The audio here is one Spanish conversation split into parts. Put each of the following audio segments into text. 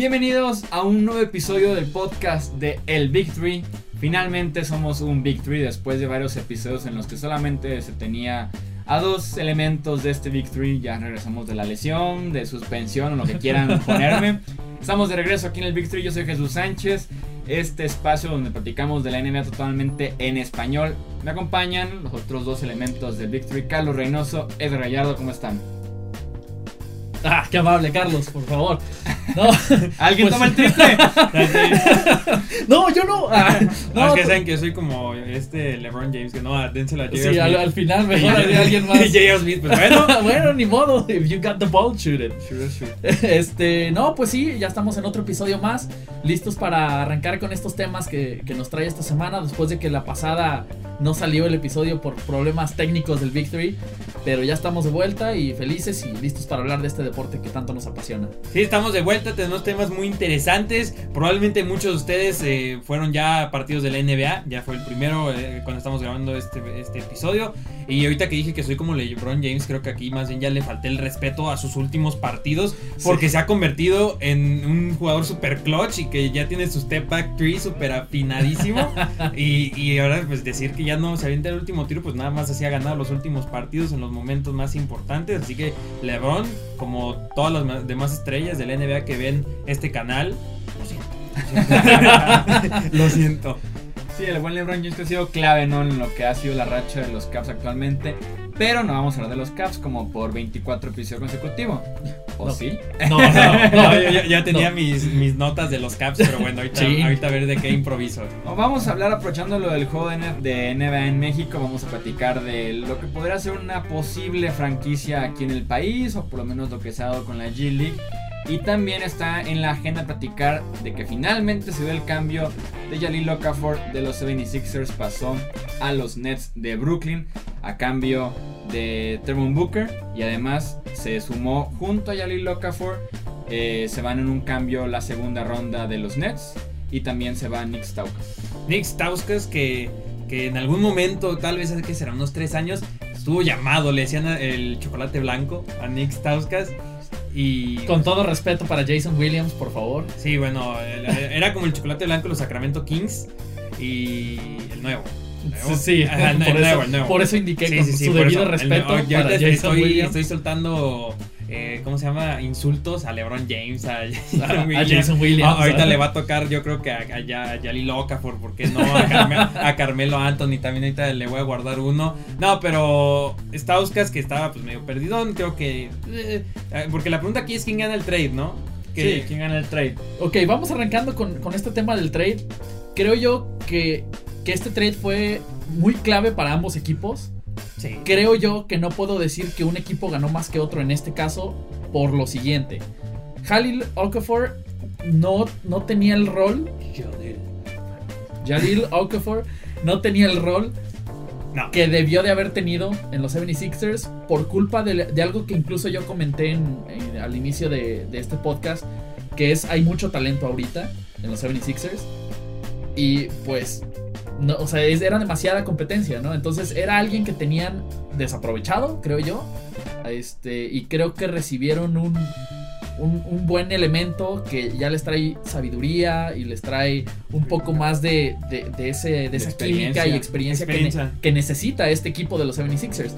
Bienvenidos a un nuevo episodio del podcast de El Big Three. Finalmente somos un Big Three después de varios episodios en los que solamente se tenía a dos elementos de este Big Three. Ya regresamos de la lesión, de suspensión o lo que quieran ponerme. Estamos de regreso aquí en el Big Three. Yo soy Jesús Sánchez. Este espacio donde platicamos de la NBA totalmente en español. Me acompañan los otros dos elementos del Big Three. Carlos Reynoso, Ed Rayardo, ¿cómo están? Ah, qué amable, Carlos, por favor. No, ¿Alguien pues- toma el triple? no yo no. Ah, No, no, es que saben que soy como este LeBron James, que no, dénselo a J.R. sí, al, Smith. al final mejor de alguien más. J.R. Smith, pues bueno. bueno, ni modo. If you got the ball, shoot it. Sure, sure. Este, no, pues sí, ya estamos en otro episodio más, listos para arrancar con estos temas que, que nos trae esta semana, después de que la pasada no salió el episodio por problemas técnicos del Three, pero ya estamos de vuelta y felices y listos para hablar de este deporte que tanto nos apasiona. Sí, estamos de vuelta, tenemos temas muy interesantes. Probablemente muchos de ustedes eh, fueron ya partidos de la NBA. Ya fue el primero eh, cuando estamos grabando este, este episodio. Y ahorita que dije que soy como LeBron James, creo que aquí más bien ya le falté el respeto a sus últimos partidos. Porque se ha convertido en un jugador super clutch y que ya tiene su step back three super afinadísimo. y, y ahora pues decir que ya no se avienta el último tiro, pues nada más así ha ganado los últimos partidos en los momentos más importantes. Así que LeBron, como todas las demás estrellas de la NBA que ven este canal, lo siento. lo siento. Sí, el buen LeBron James que ha sido clave ¿no? en lo que ha sido la racha de los Caps actualmente. Pero no vamos a hablar de los Caps como por 24 episodios consecutivos. ¿O No. sí? No, no, No, yo, yo- ya tenía No. mis, mis notas de los caps, pero bueno, ahorita, Sí. ahorita a ver de qué improviso. Vamos a hablar aprovechando lo del juego de NBA en México. Vamos a platicar de lo que podría ser una posible franquicia aquí en el país. O por lo menos lo que se ha dado con la G League. Y también está en la agenda platicar de que finalmente se dio el cambio de Jalil Okafor de los 76ers. Pasó a los Nets de Brooklyn a cambio de Trevon Booker. Y además se sumó junto a Jalil Okafor. eh, se van en un cambio la segunda ronda de los Nets. Y también se va Nick Stauskas. Nick Stauskas, que, que en algún momento, tal vez hace que será unos tres años, estuvo llamado, le decían el chocolate blanco a Nick Stauskas. Y. Con todo respeto para Jason Williams, por favor. Sí, bueno, el- era como el chocolate blanco de los Sacramento Kings y el nuevo. ¿El nuevo? Sí, Ajá, el por, nuevo, eso, el nuevo. por eso indiqué Sí, con sí, sí, su debido eso. El respeto para Jason estoy, Williams. estoy soltando, eh, ¿cómo se llama? Insultos a LeBron James, a, a, a Williams. Jason Williams. Ah, ahorita ¿ah? le va a tocar, yo creo que a, a, a Yali Okafor, ¿por qué no? A, Carme- a Carmelo Anthony también ahorita le voy a guardar uno. No, pero Stauskas que estaba pues medio perdidón, creo que... eh, eh, porque la pregunta aquí es quién gana el trade, ¿no? Que, Sí, ¿quién gana el trade? Ok, vamos arrancando con, con este tema del trade. Creo yo que, que este trade fue muy clave para ambos equipos. Sí. Creo yo que no puedo decir que un equipo ganó más que otro en este caso por lo siguiente. Halil Okafor no, no tenía el rol. Jalil Okafor no tenía el rol No. que debió de haber tenido en los 76ers por culpa de, de algo que incluso yo comenté en- en- al inicio de, de este podcast, que es hay mucho talento ahorita en los 76ers y pues, no, o sea, era demasiada competencia, ¿no? Entonces era alguien que tenían desaprovechado, creo yo, este, y creo que recibieron un, un, un buen elemento que ya les trae sabiduría y les trae un poco más de, de, de ese, de, esa química y experiencia, que ne- que necesita este equipo de los 76ers.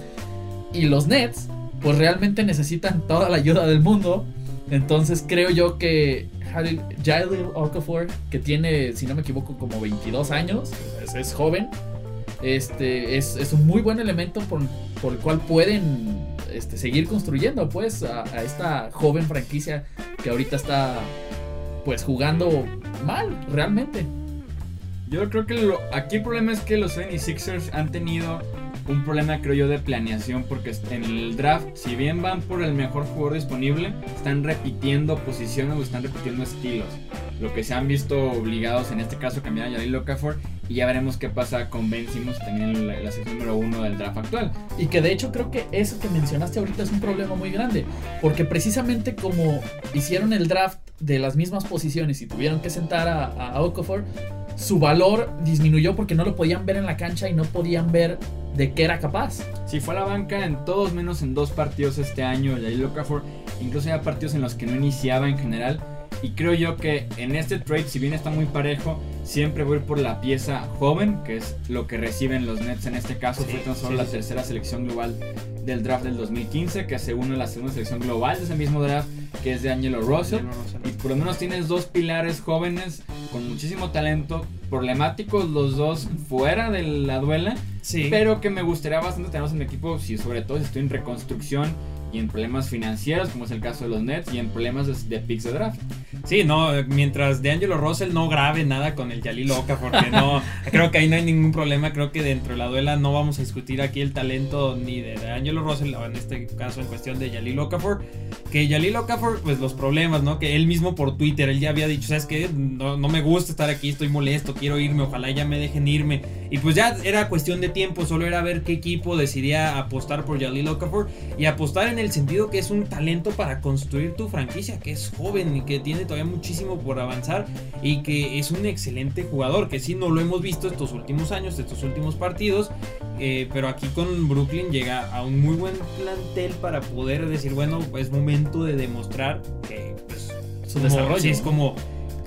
Y los Nets, pues realmente necesitan toda la ayuda del mundo. Entonces creo yo que Jalil Okafor, que tiene, si no me equivoco, como 22 años, es, es joven, este, es, es un muy buen elemento por, por el cual pueden este, seguir construyendo pues a, a esta joven franquicia que ahorita está pues jugando mal realmente. Yo creo que lo- aquí el problema es que los 76ers han tenido un problema, creo yo, de planeación. Porque en el draft, si bien van por el mejor jugador disponible, están repitiendo posiciones o están repitiendo estilos. Lo que se han visto obligados, en este caso, cambiar a Jalil Okafor. Y ya veremos qué pasa con Ben Simmons, también en la, la sección número uno del draft actual. Y que de hecho creo que eso que mencionaste ahorita es un problema muy grande. Porque precisamente como hicieron el draft de las mismas posiciones y tuvieron que sentar a, a Okafor, su valor disminuyó porque no lo podían ver en la cancha y no podían ver de qué era capaz. Si fue a la banca en todos menos en dos partidos este año, Jalil Okafor, incluso había partidos en los que no iniciaba en general. Y creo yo que en este trade, si bien está muy parejo, siempre voy por la pieza joven, que es lo que reciben los Nets en este caso. Sí, fue tan solo sí, la sí. tercera selección global del draft del 2015, que se une a la segunda selección global de ese mismo draft, que es de Angelo Russell. Y por lo menos tienes dos pilares jóvenes con muchísimo talento, problemáticos los dos fuera de la duela, Sí. pero que me gustaría bastante tenerlos en mi equipo, si sobre todo si estoy en reconstrucción y en problemas financieros, como es el caso de los Nets, y en problemas de, de picks de draft. Sí, no, mientras de Angelo Russell no grabe nada con el Yalil Oka, porque no, creo que ahí no hay ningún problema, creo que dentro de la duela no vamos a discutir aquí el talento ni de, de Angelo Russell, o en este caso en cuestión de Yalil Okafor, que Yalil Okafor, pues los problemas, ¿no? Que él mismo por Twitter, él ya había dicho, ¿sabes qué? No, no me gusta estar aquí, estoy molesto, quiero irme, ojalá ya me dejen irme, y pues ya era cuestión de tiempo, solo era ver qué equipo decidía apostar por Yalil Okafor, y apostar en el sentido que es un talento para construir tu franquicia, que es joven y que tiene todavía muchísimo por avanzar y que es un excelente jugador, que sí no lo hemos visto estos últimos años, estos últimos partidos, eh, pero aquí con Brooklyn llega a un muy buen plantel para poder decir, bueno, es momento de demostrar que pues, Su desarrollo. es como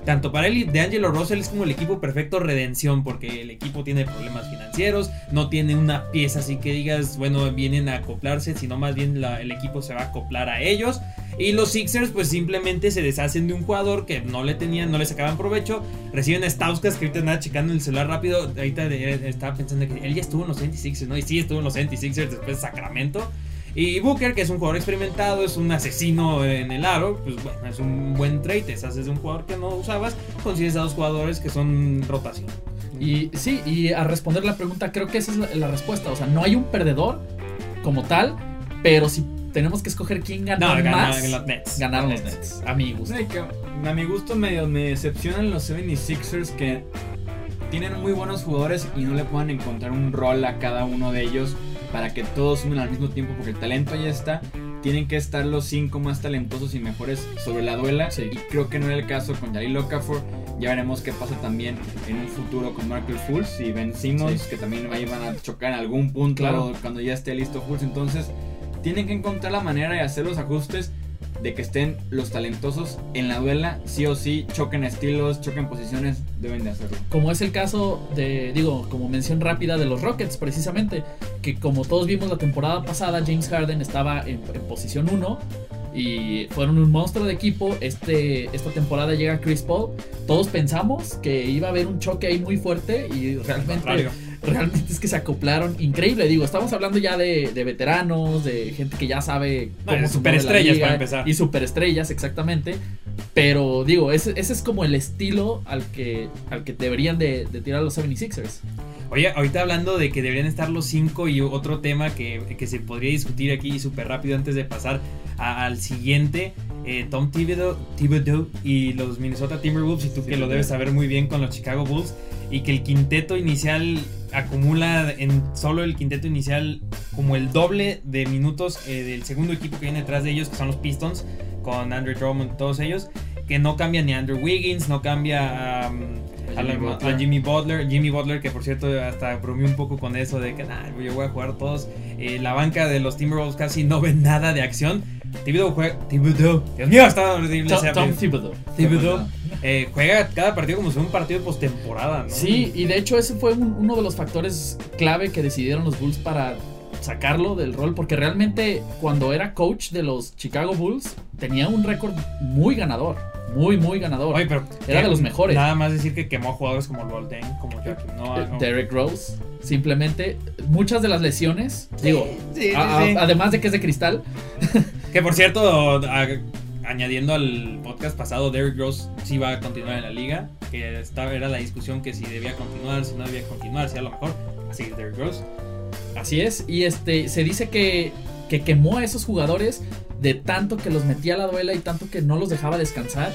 tanto para él y de Angelo Russell es como el equipo perfecto redención porque el equipo tiene problemas financieros, no tiene una pieza así que digas, bueno, vienen a acoplarse, sino más bien el equipo se va a acoplar a ellos. Y los Sixers pues simplemente se deshacen de un jugador que no le tenían, no le sacaban provecho, reciben a Stauskas que ahorita andaba checando el celular rápido, ahorita estaba pensando que él ya estuvo en los 76ers, ¿no? Y sí estuvo en los 76ers después de Sacramento. Y Booker, que es un jugador experimentado, es un asesino en el aro, pues bueno, es un buen trade. Te deshaces de un jugador que no usabas, consigues a dos jugadores que son rotación. Y sí, y a responder la pregunta, creo que esa es la, la respuesta. O sea, no hay un perdedor como tal, pero si tenemos que escoger quién no, gana ganaron más, los Nets. ganaron Los Nets. A mi gusto. A mi gusto medio me decepcionan los 76ers que tienen muy buenos jugadores y no le puedan encontrar un rol a cada uno de ellos para que todos sumen al mismo tiempo porque el talento ya está. Tienen que estar los cinco más talentosos y mejores sobre la duela. Sí. Y creo que no era el caso con Jalil Okafor. Ya veremos qué pasa también en un futuro con Markel Fultz y Ben Simmons, Sí. que también ahí van a chocar en algún punto Claro. cuando ya esté listo Fultz. Entonces, tienen que encontrar la manera de hacer los ajustes de que estén los talentosos en la duela, sí o sí, choquen estilos, choquen posiciones, deben de hacerlo. Como es el caso de, digo, como mención rápida de los Rockets, precisamente, que como todos vimos la temporada pasada, James Harden estaba en, en posición 1 y fueron un monstruo de equipo. Este, esta temporada llega Chris Paul. Todos pensamos que iba a haber un choque ahí muy fuerte y realmente, Contrario. Realmente es que se acoplaron increíble. Digo, estamos hablando ya de, de veteranos, de gente que ya sabe No, mueve la superestrellas, para empezar. Y superestrellas, exactamente. Pero digo, ese, ese es como el estilo al que, al que deberían de, de tirar los 76ers. Oye, ahorita hablando de que deberían estar los cinco y otro tema que, que se podría discutir aquí súper rápido antes de pasar a- al siguiente, eh, Tom Thibodeau, Thibodeau y los Minnesota Timberwolves, y tú que lo debes saber muy bien con los Chicago Bulls, y que el quinteto inicial acumula en solo el quinteto inicial como el doble de minutos eh, del segundo equipo que viene detrás de ellos, que son los Pistons, con Andrew Drummond, todos ellos, que no cambia ni a Andrew Wiggins, no cambia a... um, a, la- Jimmy a Butler. Jimmy Butler, Jimmy Butler que por cierto hasta bromeó un poco con eso de que nah, yo voy a jugar todos. Eh, la banca de los Timberwolves casi no ve nada de acción. Thibodeau juega, Thibodeau, Dios mío, está horrible Tom, Tom. Thibodeau. Thibodeau, eh, juega cada partido como si fuera un partido postemporada, ¿no? Sí, y de hecho ese fue un- uno de los factores clave que decidieron los Bulls para sacarlo del rol, porque realmente cuando era coach de los Chicago Bulls tenía un récord muy ganador, muy, muy ganador. Oye, pero Era de los mejores. Nada más decir que quemó a jugadores como Rolden, como Joaquim Noah. Eh, ¿no? Derrick Rose, simplemente muchas de las lesiones, digo, sí, sí, a- a- sí. además de que es de cristal, Que por cierto, añadiendo al podcast pasado, Derrick Rose sí va a continuar en la liga. Que esta era la discusión que si debía continuar, si no debía continuar, si a lo mejor. Así que Derrick Rose. Así es, y este se dice que, que quemó a esos jugadores de tanto que los metía a la duela y tanto que no los dejaba descansar,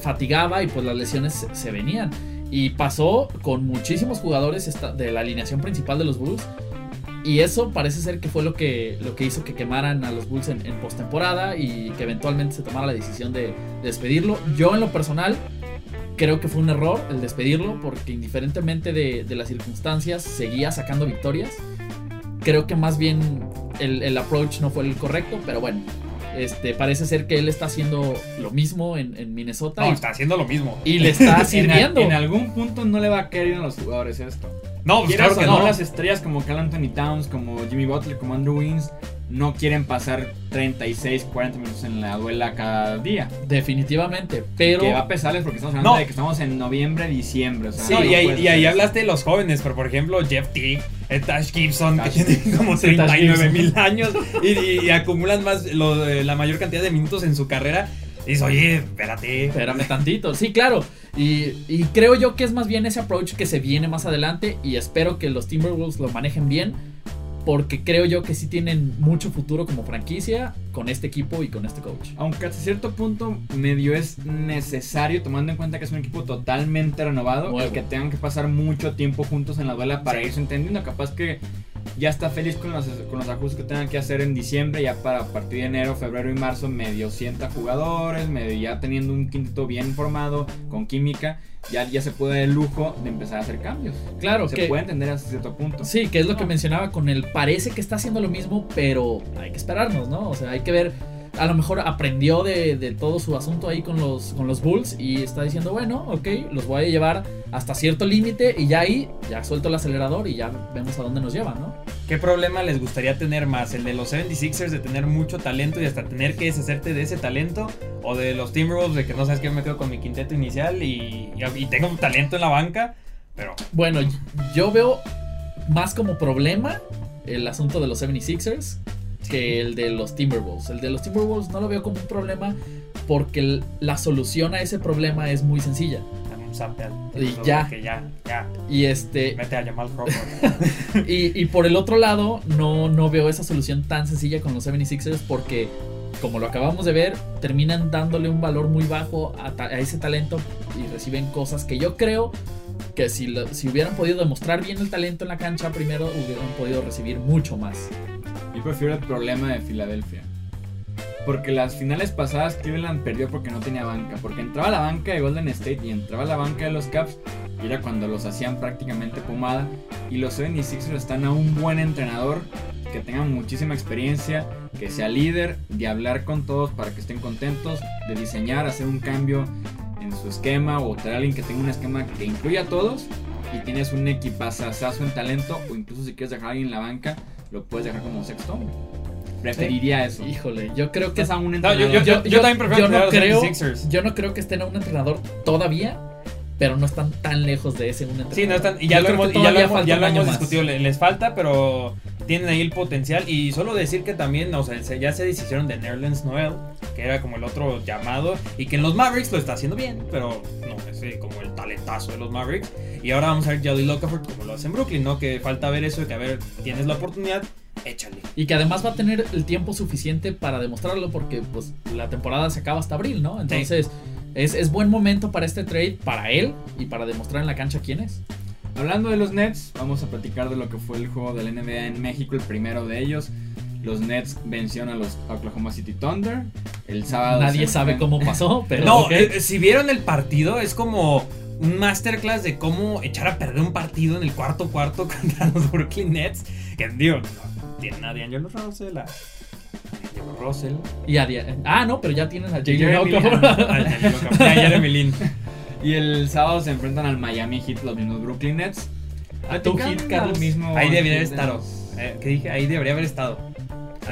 fatigaba y pues las lesiones se, venían. Y pasó con muchísimos jugadores de la alineación principal de los Bulls. Y eso parece ser que fue lo que, lo que hizo que quemaran a los Bulls en, en postemporada y que eventualmente se tomara la decisión de, de despedirlo. Yo en lo personal creo que fue un error el despedirlo porque indiferentemente de, de las circunstancias seguía sacando victorias. Creo que más bien el, el approach no fue el correcto, pero bueno, Este, parece ser que él está haciendo lo mismo en, en Minnesota No, y, está haciendo lo mismo. y le está En, sirviendo. en algún punto no le va a caer a los jugadores esto. No, pues claro que no, no. las estrellas como Carl Anthony Towns, como Jimmy Butler, como Andrew Wiggins, no quieren pasar 36, 40 minutos en la duela cada día. Definitivamente, pero que va a pesarles porque estamos hablando No. de que estamos en noviembre, diciembre. O sea, Sí, no y ahí, y hablaste de los jóvenes, pero por ejemplo, Jeff Teague, eh, Tash Gibson, Tash que tiene como Sí, Tash 39 mil años y, y- y acumulan más lo- eh, la mayor cantidad de minutos en su carrera. Y dices, oye, espérate. Espérame tantito. Sí, claro. Y, y creo yo que es más bien ese approach que se viene más adelante. Y espero que los Timberwolves lo manejen bien. Porque creo yo que sí tienen mucho futuro como franquicia con este equipo y con este coach. Aunque hasta cierto punto medio es necesario, tomando en cuenta que es un equipo totalmente renovado, el que tengan que pasar mucho tiempo juntos en la duela para Sí. irse entendiendo. Capaz que ya está feliz con los, con los ajustes que tengan que hacer en diciembre, ya para a partir de enero, febrero y marzo, medio sienta jugadores, medio ya teniendo un quinto bien formado, con química, ya, ya se puede dar el lujo de empezar a hacer cambios. Claro se que. puede entender hasta cierto punto. Sí, que es lo que mencionaba con el parece que está haciendo lo mismo, pero hay que esperarnos, ¿no? O sea, hay que ver. A lo mejor aprendió de, de todo su asunto ahí con los, con los Bulls y está diciendo, bueno, ok, los voy a llevar hasta cierto límite y ya ahí, ya suelto el acelerador y ya vemos a dónde nos lleva, ¿no? ¿Qué problema les gustaría tener más? ¿El de los 76ers de tener mucho talento y hasta tener que deshacerte de ese talento? ¿O de los Timberwolves de que no sabes que me quedo con mi quinteto inicial y, y, y tengo un talento en la banca? Pero Bueno, yo veo más como problema el asunto de los 76ers que el de los Timberwolves. El de los Timberwolves no lo veo como un problema porque la solución a ese problema es muy sencilla. al- Y ya. Que ya, ya. Y este Mete a Jamal Crawford. y, y por el otro lado, no, no veo esa solución tan sencilla con los 76ers porque, como lo acabamos de ver, terminan dándole un valor muy bajo a, ta- a ese talento y reciben cosas que yo creo que si, lo- si hubieran podido demostrar bien el talento en la cancha primero, hubieran podido recibir mucho más. Yo prefiero el problema de Filadelfia. Porque las finales pasadas Cleveland perdió porque no tenía banca. Porque entraba la banca de Golden State y entraba la banca de los Caps. Y era cuando los hacían prácticamente pomada. Y los 76ers están a un buen entrenador. Que tenga muchísima experiencia. Que sea líder. De hablar con todos para que estén contentos. De diseñar, hacer un cambio en su esquema. O traer a alguien que tenga un esquema que incluya a todos. Y tienes un equipazazazo en talento. O incluso si quieres dejar a alguien en la banca. Lo puedes dejar como sexto hombre. Preferiría eso. Híjole, yo creo que Estás a un No, yo, entrenador. yo, yo, yo también prefiero yo no creo, los 76ers. yo no creo que estén a un entrenador todavía, pero no están tan lejos de ese un entrenador. Sí, no están, y ya lo hemos, ya lo hemos, ya un lo hemos discutido, le- les falta, pero tienen ahí el potencial. Y solo decir que también, o sea, se- ya se deshicieron de Nerlens Noel, que era como el otro llamado, y que en los Mavericks lo está haciendo bien, pero no es como el talentazo de los Mavericks. Y ahora vamos a ver Jolly Lockhart como lo hace en Brooklyn, ¿no? Que falta ver eso, de que a ver, tienes la oportunidad, échale. Y que además va a tener el tiempo suficiente para demostrarlo porque pues la temporada se acaba hasta abril, ¿no? Entonces es, es buen momento para este trade, para él y para demostrar en la cancha quién es. Hablando de los Nets, vamos a platicar de lo que fue el juego del NBA en México, el primero de ellos. Los Nets vencieron a los Oklahoma City Thunder. El sábado. Nadie se sabe cómo pasó, pero no, ok. eh, si vieron el partido, es como un masterclass de cómo echar a perder un partido en el cuarto cuarto contra los Brooklyn Nets. Que digo, no, tienen a D'Angelo Russell, a D'Angelo Russell, Y a ah, no, pero ya tienen a Jeremy a y a Jeremy Lin. Y el sábado se enfrentan al Miami Heat, los mismos Brooklyn Nets. A tu Carlos. del mismo Ahí debería haber estado. los- Eh, ¿Qué dije? Ahí debería haber estado.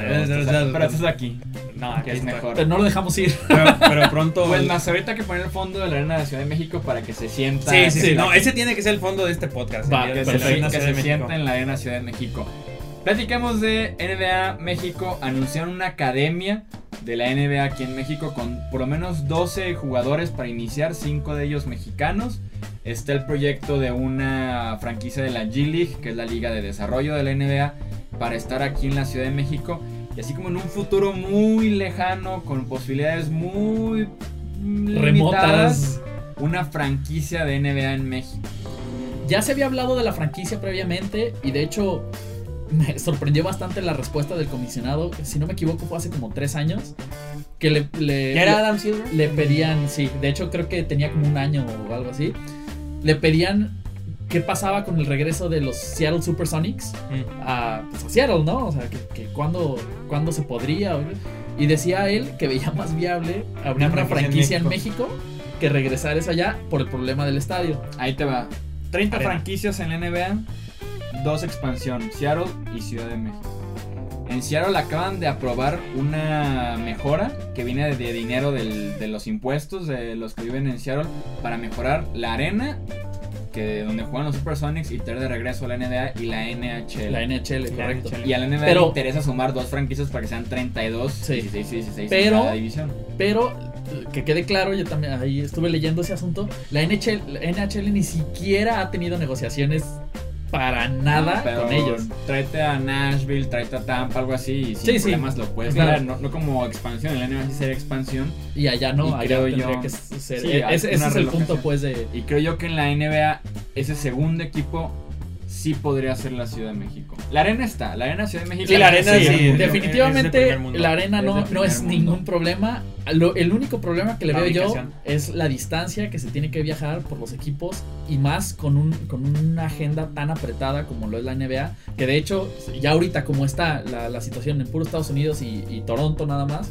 Pero estás- pero estás aquí, No, aquí que es mejor. Pero no lo dejamos ir. Pero, pero pronto. Pues más, ahorita hay que poner el fondo de la arena de la Ciudad de México para que se sienta. Sí, sí, No, ese tiene que ser el fondo de este podcast. Va, que se, que sienta en la arena Ciudad de México. Platicamos de NBA México. Anunciaron una academia de la NBA aquí en México con por lo menos 12 jugadores para iniciar, 5 de ellos mexicanos. Está el proyecto de una franquicia de la G League, que es la liga de desarrollo de la NBA, para estar aquí en la Ciudad de México. Y así como en un futuro muy lejano, con posibilidades muy limitadas, Remotas. una franquicia de NBA en México. Ya se había hablado de la franquicia previamente y de hecho me sorprendió bastante la respuesta del comisionado. Si no me equivoco fue hace como tres años que le, le, ¿Ya era Adam Silver? le pedían, sí, de hecho creo que tenía como un año o algo así. Le pedían qué pasaba con el regreso de los Seattle Supersonics Mm. a, pues, a Seattle, ¿no? O sea, que, que cuándo, cuándo se podría. Y decía él que veía más viable abrir Una una franquicia en México que regresar esa allá por el problema del estadio. Ahí te va. 30 Arena. franquicias en la NBA, dos expansión, Seattle y Ciudad de México. En Seattle acaban de aprobar una mejora que viene de, de dinero del- de los impuestos de los que viven en Seattle para mejorar la arena que donde juegan los Supersonics y traer de regreso a la NBA y la NHL. La NHL, correcto. NHL. y a la NBA Pero- le interesa sumar dos franquicias para que sean 32, Sí. 16 y 16 Pero- en cada división. Pero que quede claro, yo también ahí estuve leyendo ese asunto. La NHL, la NHL ni siquiera ha tenido negociaciones para nada Pero con ellos. Tráete a Nashville, tráete a Tampa, algo así, y sin Sí, sí. problemas lo puedes Claro. ver. No, no como expansión, en la NBA sí sería expansión. Y allá no, Y allá creo tendría yo- que ser. Sí, ese ese es el punto, pues, de. Y creo yo que en la NBA ese segundo equipo sí podría ser la Ciudad de México. La arena está, la arena Ciudad de México. Sí, la arena es sí, es Definitivamente la arena Es no, de no es ningún problema. Lo- el único problema que le La veo yo es la distancia que se tiene que viajar por los equipos y más con, un, con una agenda tan apretada como lo es la NBA, que de hecho ya ahorita como está la, la situación en puro Estados Unidos y, y Toronto nada más,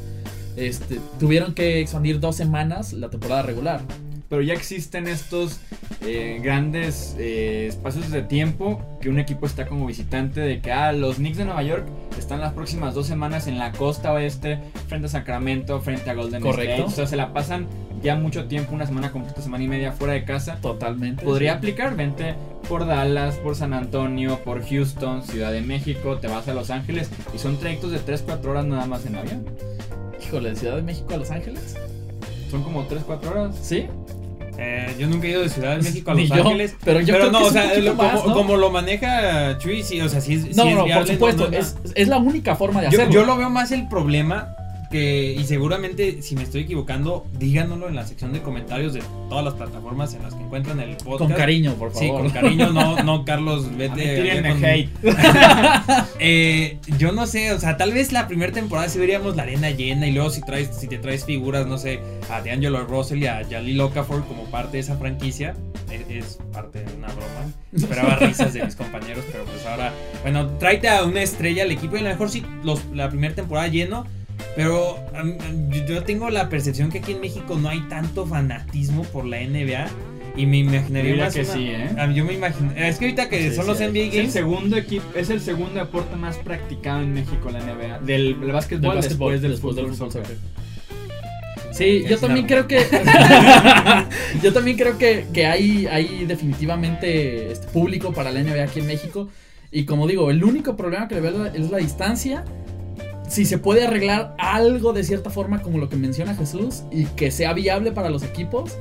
este, tuvieron que expandir dos semanas la temporada regular. Pero ya existen estos eh, grandes eh, espacios de tiempo que un equipo está como visitante de que ah, los Knicks de Nueva York están las próximas dos semanas en la costa oeste, frente a Sacramento, frente a Golden Correcto. State. O sea, se la pasan ya mucho tiempo, una semana completa, semana y media fuera de casa. Totalmente. Podría sí. aplicar, vente por Dallas, por San Antonio, por Houston, Ciudad de México, te vas a Los Ángeles y son trayectos de 3-4 horas nada más en avión. Híjole, de Ciudad de México a Los Ángeles. Son como 3-4 horas. ¿Sí? Eh, yo nunca he ido de Ciudad de México a Los yo, Ángeles. pero yo creo no, que o es un sea, lo- más, como, ¿no? como lo maneja Chuy, sí, o sea, sí es, sí No, es no, viable, por supuesto, no, no, es, es la única forma de Yo, hacerlo. yo lo veo más el problema que, y seguramente si me estoy equivocando, díganoslo en la sección de comentarios de todas las plataformas en las que encuentran el podcast. Con cariño, por Sí, favor. con cariño, no, no, Carlos, vete. con- hate. Eh, yo no sé, o sea, tal vez la primera temporada sí veríamos la arena llena y luego si traes, si te traes figuras, no sé, a D'Angelo Russell y a Jalil Okafor como parte de esa franquicia, es, es parte de una broma. Esperaba risas de mis compañeros, pero pues ahora, bueno, tráete a una estrella al equipo y a lo mejor sí los, la primera temporada lleno. Pero yo- tengo la percepción que aquí en México no hay tanto fanatismo por la NBA. Y me imaginaría Diría más que una- sí, ¿eh? Ah, Yo me imagino. Es que ahorita que Sí, son sí, los. NBA Es el Games. segundo equipo, es el segundo deporte más practicado en México la NBA. Del, del básquetbol, Del básquetbol, después del después del fútbol, fútbol soccer. Sí, yo también creo que. yo también creo que, que hay, hay definitivamente este, público para la NBA aquí en México. Y como digo, el único problema que le veo es la distancia. Si se puede arreglar algo de cierta forma, como lo que menciona Jesús, y que sea viable para los equipos,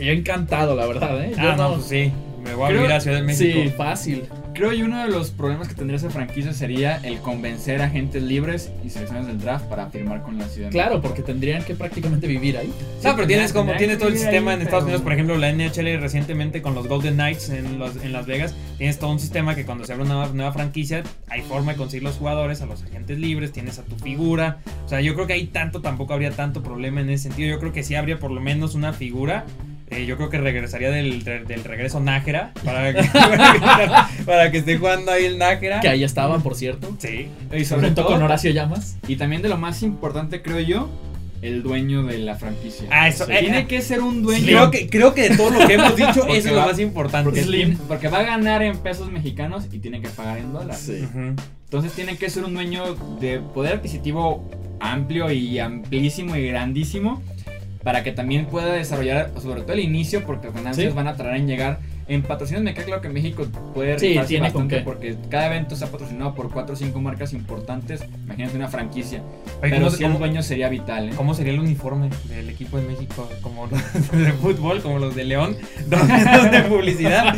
yo encantado, la verdad, ¿eh? Yo Ah, no, pues sí. Me voy a vivir a Ciudad de México. Sí, fácil. Creo que uno de los problemas que tendría esa franquicia sería el convencer a agentes libres y selecciones del draft para firmar con la ciudad. Claro, porque tendrían que prácticamente vivir ahí. No, pero tienes como tienes todo el sistema ahí, en Estados pero- Unidos, por ejemplo, la NHL recientemente con los Golden Knights en, los- en Las Vegas, tienes todo un sistema que cuando se abre una nueva, nueva franquicia hay forma de conseguir los jugadores, a los agentes libres, tienes a tu figura. O sea, yo creo que ahí tanto tampoco habría tanto problema en ese sentido. Yo creo que sí habría por lo menos una figura. Eh, yo creo que regresaría del, del regreso Nájera para que, para que esté jugando ahí el Nájera. Que ahí estaban, por cierto. Sí. Y sobre Junto todo, con Horacio Llamas. y también de lo más importante, creo yo, el dueño de la franquicia. Ah, eso. eh, Tiene eh, que ser un dueño. creo, que, creo que de todo lo que hemos dicho, eso es lo más importante. Porque, Slim. porque va a ganar en pesos mexicanos y tiene que pagar en dólares. Sí. Entonces tiene que ser un dueño de poder adquisitivo amplio y amplísimo y grandísimo para que también pueda desarrollar sobre todo el inicio porque las ganancias Sí. van a tardar en llegar. En patrocinios me queda claro que México puede Sí, tiene bastante porque cada evento está patrocinado por 4 o 5 marcas importantes. Imagínate una franquicia. Oye, Pero ¿cómo, si el dueño sería vital. ¿eh? cómo sería el uniforme del equipo de México? Como los de fútbol, como los de León, donde de publicidad.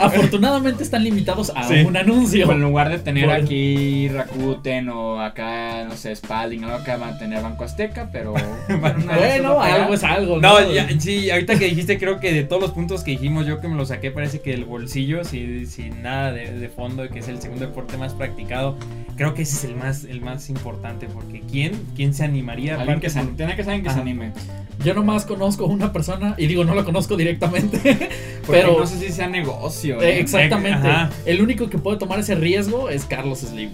Afortunadamente están limitados a Sí. un anuncio. Pero en lugar de tener Por- aquí Rakuten o acá, no sé, Spalding, algo acá van a tener Banco Azteca, pero... bueno, algo es algo. No, ¿no? ya, sí, ahorita que dijiste, creo que de todos los puntos que dijimos, yo que me lo saqué, parece que el bolsillo, sin, sin nada de, de fondo, que es el segundo deporte más practicado, creo que ese es el más, el más importante, porque ¿quién, quién se animaría? Alguien que se, tiene que alguien que se Ajá. anime. Yo nomás conozco una persona, y digo, no la conozco directamente, Porque pero no sé si sea negocio. eh, ¿eh? exactamente. Ajá. El único que puede tomar ese riesgo es Carlos Slim.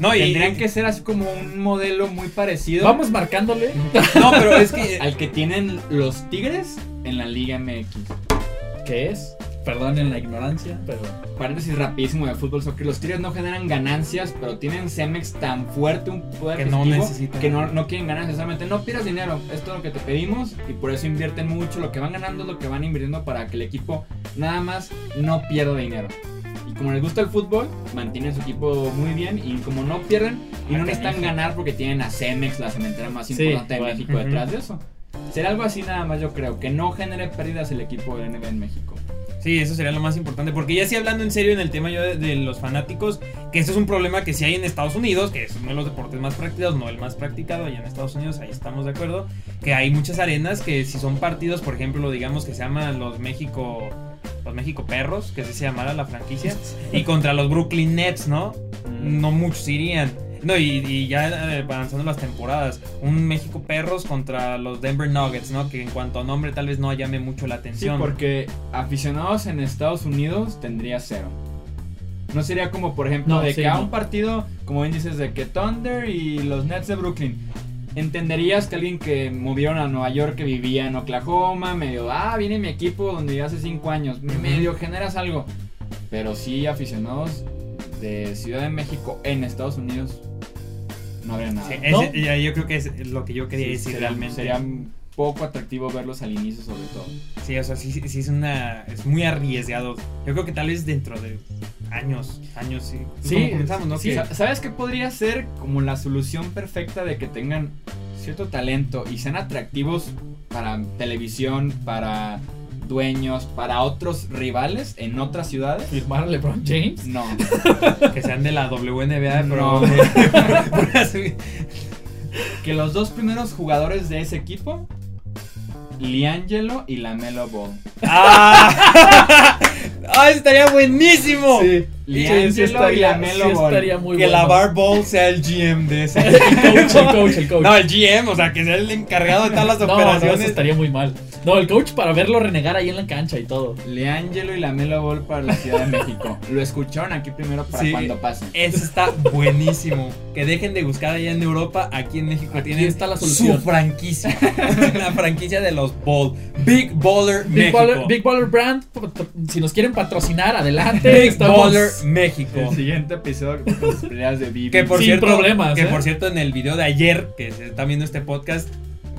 No, y, Tendrían que ser así como un modelo muy parecido Vamos marcándole. No, pero es que. al que tienen los Tigres en la Liga MX. ¿Qué es? Perdonen la ignorancia, pero. Paréntesis rapidísimo de fútbol soccer. Los Tigres no generan ganancias, pero tienen Cemex tan fuerte, un poder Que no necesitan. que no, no quieren ganancias. Solamente no pierdas dinero, es todo lo que te pedimos y por eso invierten mucho. Lo que van ganando es lo que van invirtiendo para que el equipo nada más no pierda dinero. Y como les gusta el fútbol, mantienen su equipo muy bien y como no pierden y no necesitan ganar porque tienen a Cemex, la cementera más Sí, importante de México, detrás de eso. Será algo así nada más yo creo, que no genere pérdidas el equipo de NBA en México. Sí, eso sería lo más importante. Porque ya sí hablando en serio en el tema yo de, de los fanáticos, que eso es un problema que sí hay en Estados Unidos, que es uno de los deportes más practicados, no el más practicado allá en Estados Unidos, ahí estamos de acuerdo. Que hay muchas arenas que si son partidos, por ejemplo, digamos que se llaman los México. Los México Perros, que así se llamara la franquicia. Y contra los Brooklyn Nets, ¿no? No muchos irían. No, y, y ya eh, avanzando las temporadas, un México Perros contra los Denver Nuggets, ¿no? Que en cuanto a nombre tal vez no llame mucho la Sí, atención. porque aficionados en Estados Unidos tendría cero. No sería como, por ejemplo, No, de sí, que a no. un partido, como bien dices, de que Thunder y los Nets de Brooklyn. Entenderías que alguien que movieron a Nueva York, que vivía en Oklahoma, medio, ah, viene mi equipo donde ya hace cinco años, medio generas algo. Pero sí, aficionados de Ciudad de México en Estados Unidos, no habría nada. Sí, ¿No? ese- ya, yo creo que es lo que yo quería Sí, decir sería- realmente. Sería poco atractivo verlos al inicio, sobre todo. Sí, o sea, sí, sí es una. Es muy arriesgado. Yo creo que tal vez dentro de años, años, sí. Sí, comenzamos, ¿no? sí, Que- sa- ¿Sabes qué podría ser como la solución perfecta de que tengan cierto talento y sean atractivos para televisión, para dueños, para otros rivales en otras ciudades? ¿Firmar a LeBron James? No. que sean de la WNBA, pero. No. que los dos primeros jugadores de ese equipo, Liangelo y Lamelo Ball. ¡Ah! ¡Ah, estaría buenísimo! Sí. Liangelo Sí, sí estaría, y Lamelo sí Ball. estaría muy que bueno. la Bar Ball sea el GM de ese. el coach, el coach, el coach. No, el GM, o sea, que sea el encargado de todas las No, no, operaciones. eso estaría muy mal. No, el coach para verlo renegar ahí en la cancha y todo. Liangelo y Lamelo Ball para la Ciudad de México. Lo escucharon aquí primero para Sí. cuando pase. Eso está buenísimo. Que dejen de buscar allá en Europa. Aquí en México Aquí tienen está la solución. su franquicia. la franquicia de los Ball. Big Baller Big México. Baller, Big Baller Brand, si nos quieren patrocinar, adelante. Big estamos- Baller México. El siguiente episodio con las peleas de Bibi. Que por Sin cierto, problemas, que ¿eh? por cierto en el video de ayer que se está viendo este podcast,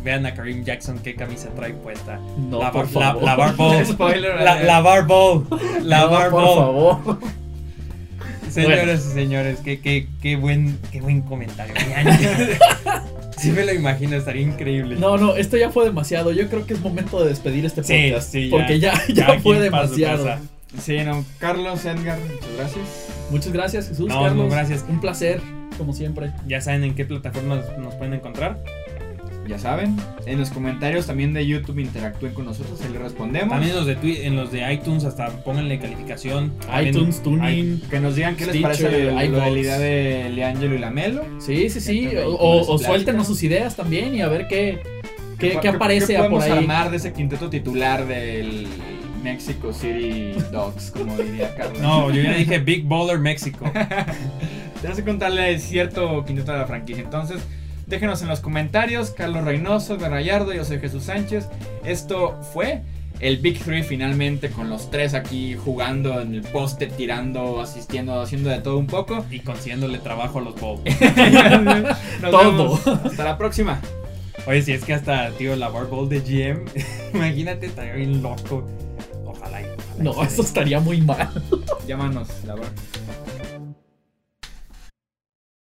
vean a Karim Jackson qué camisa trae puesta. No, la, por la- favor. la Bar. Spoiler La, la Bar. La No, Bar por favor. Señoras y señores, qué, qué, qué buen, qué buen comentario. sí me lo imagino, estaría increíble. No, no, esto ya fue demasiado. Yo creo que es momento de despedir este Sí, podcast. sí, ya. porque ya, ya Cada fue demasiado. Sí, no. Carlos, Edgar, muchas gracias. Muchas gracias, Jesús. No, Carlos. no, gracias. Un placer, como siempre. Ya saben en qué plataformas nos pueden encontrar. Ya saben, en los comentarios también de YouTube interactúen con nosotros, ahí les respondemos. También en los de, Twi- en los de iTunes, hasta pónganle calificación. También- iTunes, Tuning. Que nos digan qué les Stitcher, parece lo, lo de la idea de Leangelo y Lamelo. Sí, sí, sí. O, o- suéltenos sus ideas también y a ver qué, qué, qué aparece ¿Qué por podemos ahí. armar de ese quinteto titular del Mexico City Dogs, como diría Carlos? No, yo ya dije Big Baller México. Tienes que contarle cierto quinteto de la franquicia. Entonces, déjenos en los comentarios. Carlos Reynoso, de Rayardo, yo soy Jesús Sánchez. Esto fue el Big Three finalmente con los tres aquí jugando en el poste, tirando, asistiendo, haciendo de todo un poco. Y consiguiéndole trabajo a los Bob. Nos Todo. vemos. Hasta la próxima. Oye, si es que hasta, tío, la Ball de GM, imagínate, estaría bien loco. Ojalá ojalá No, eso estaría muy mal. Llámanos, la.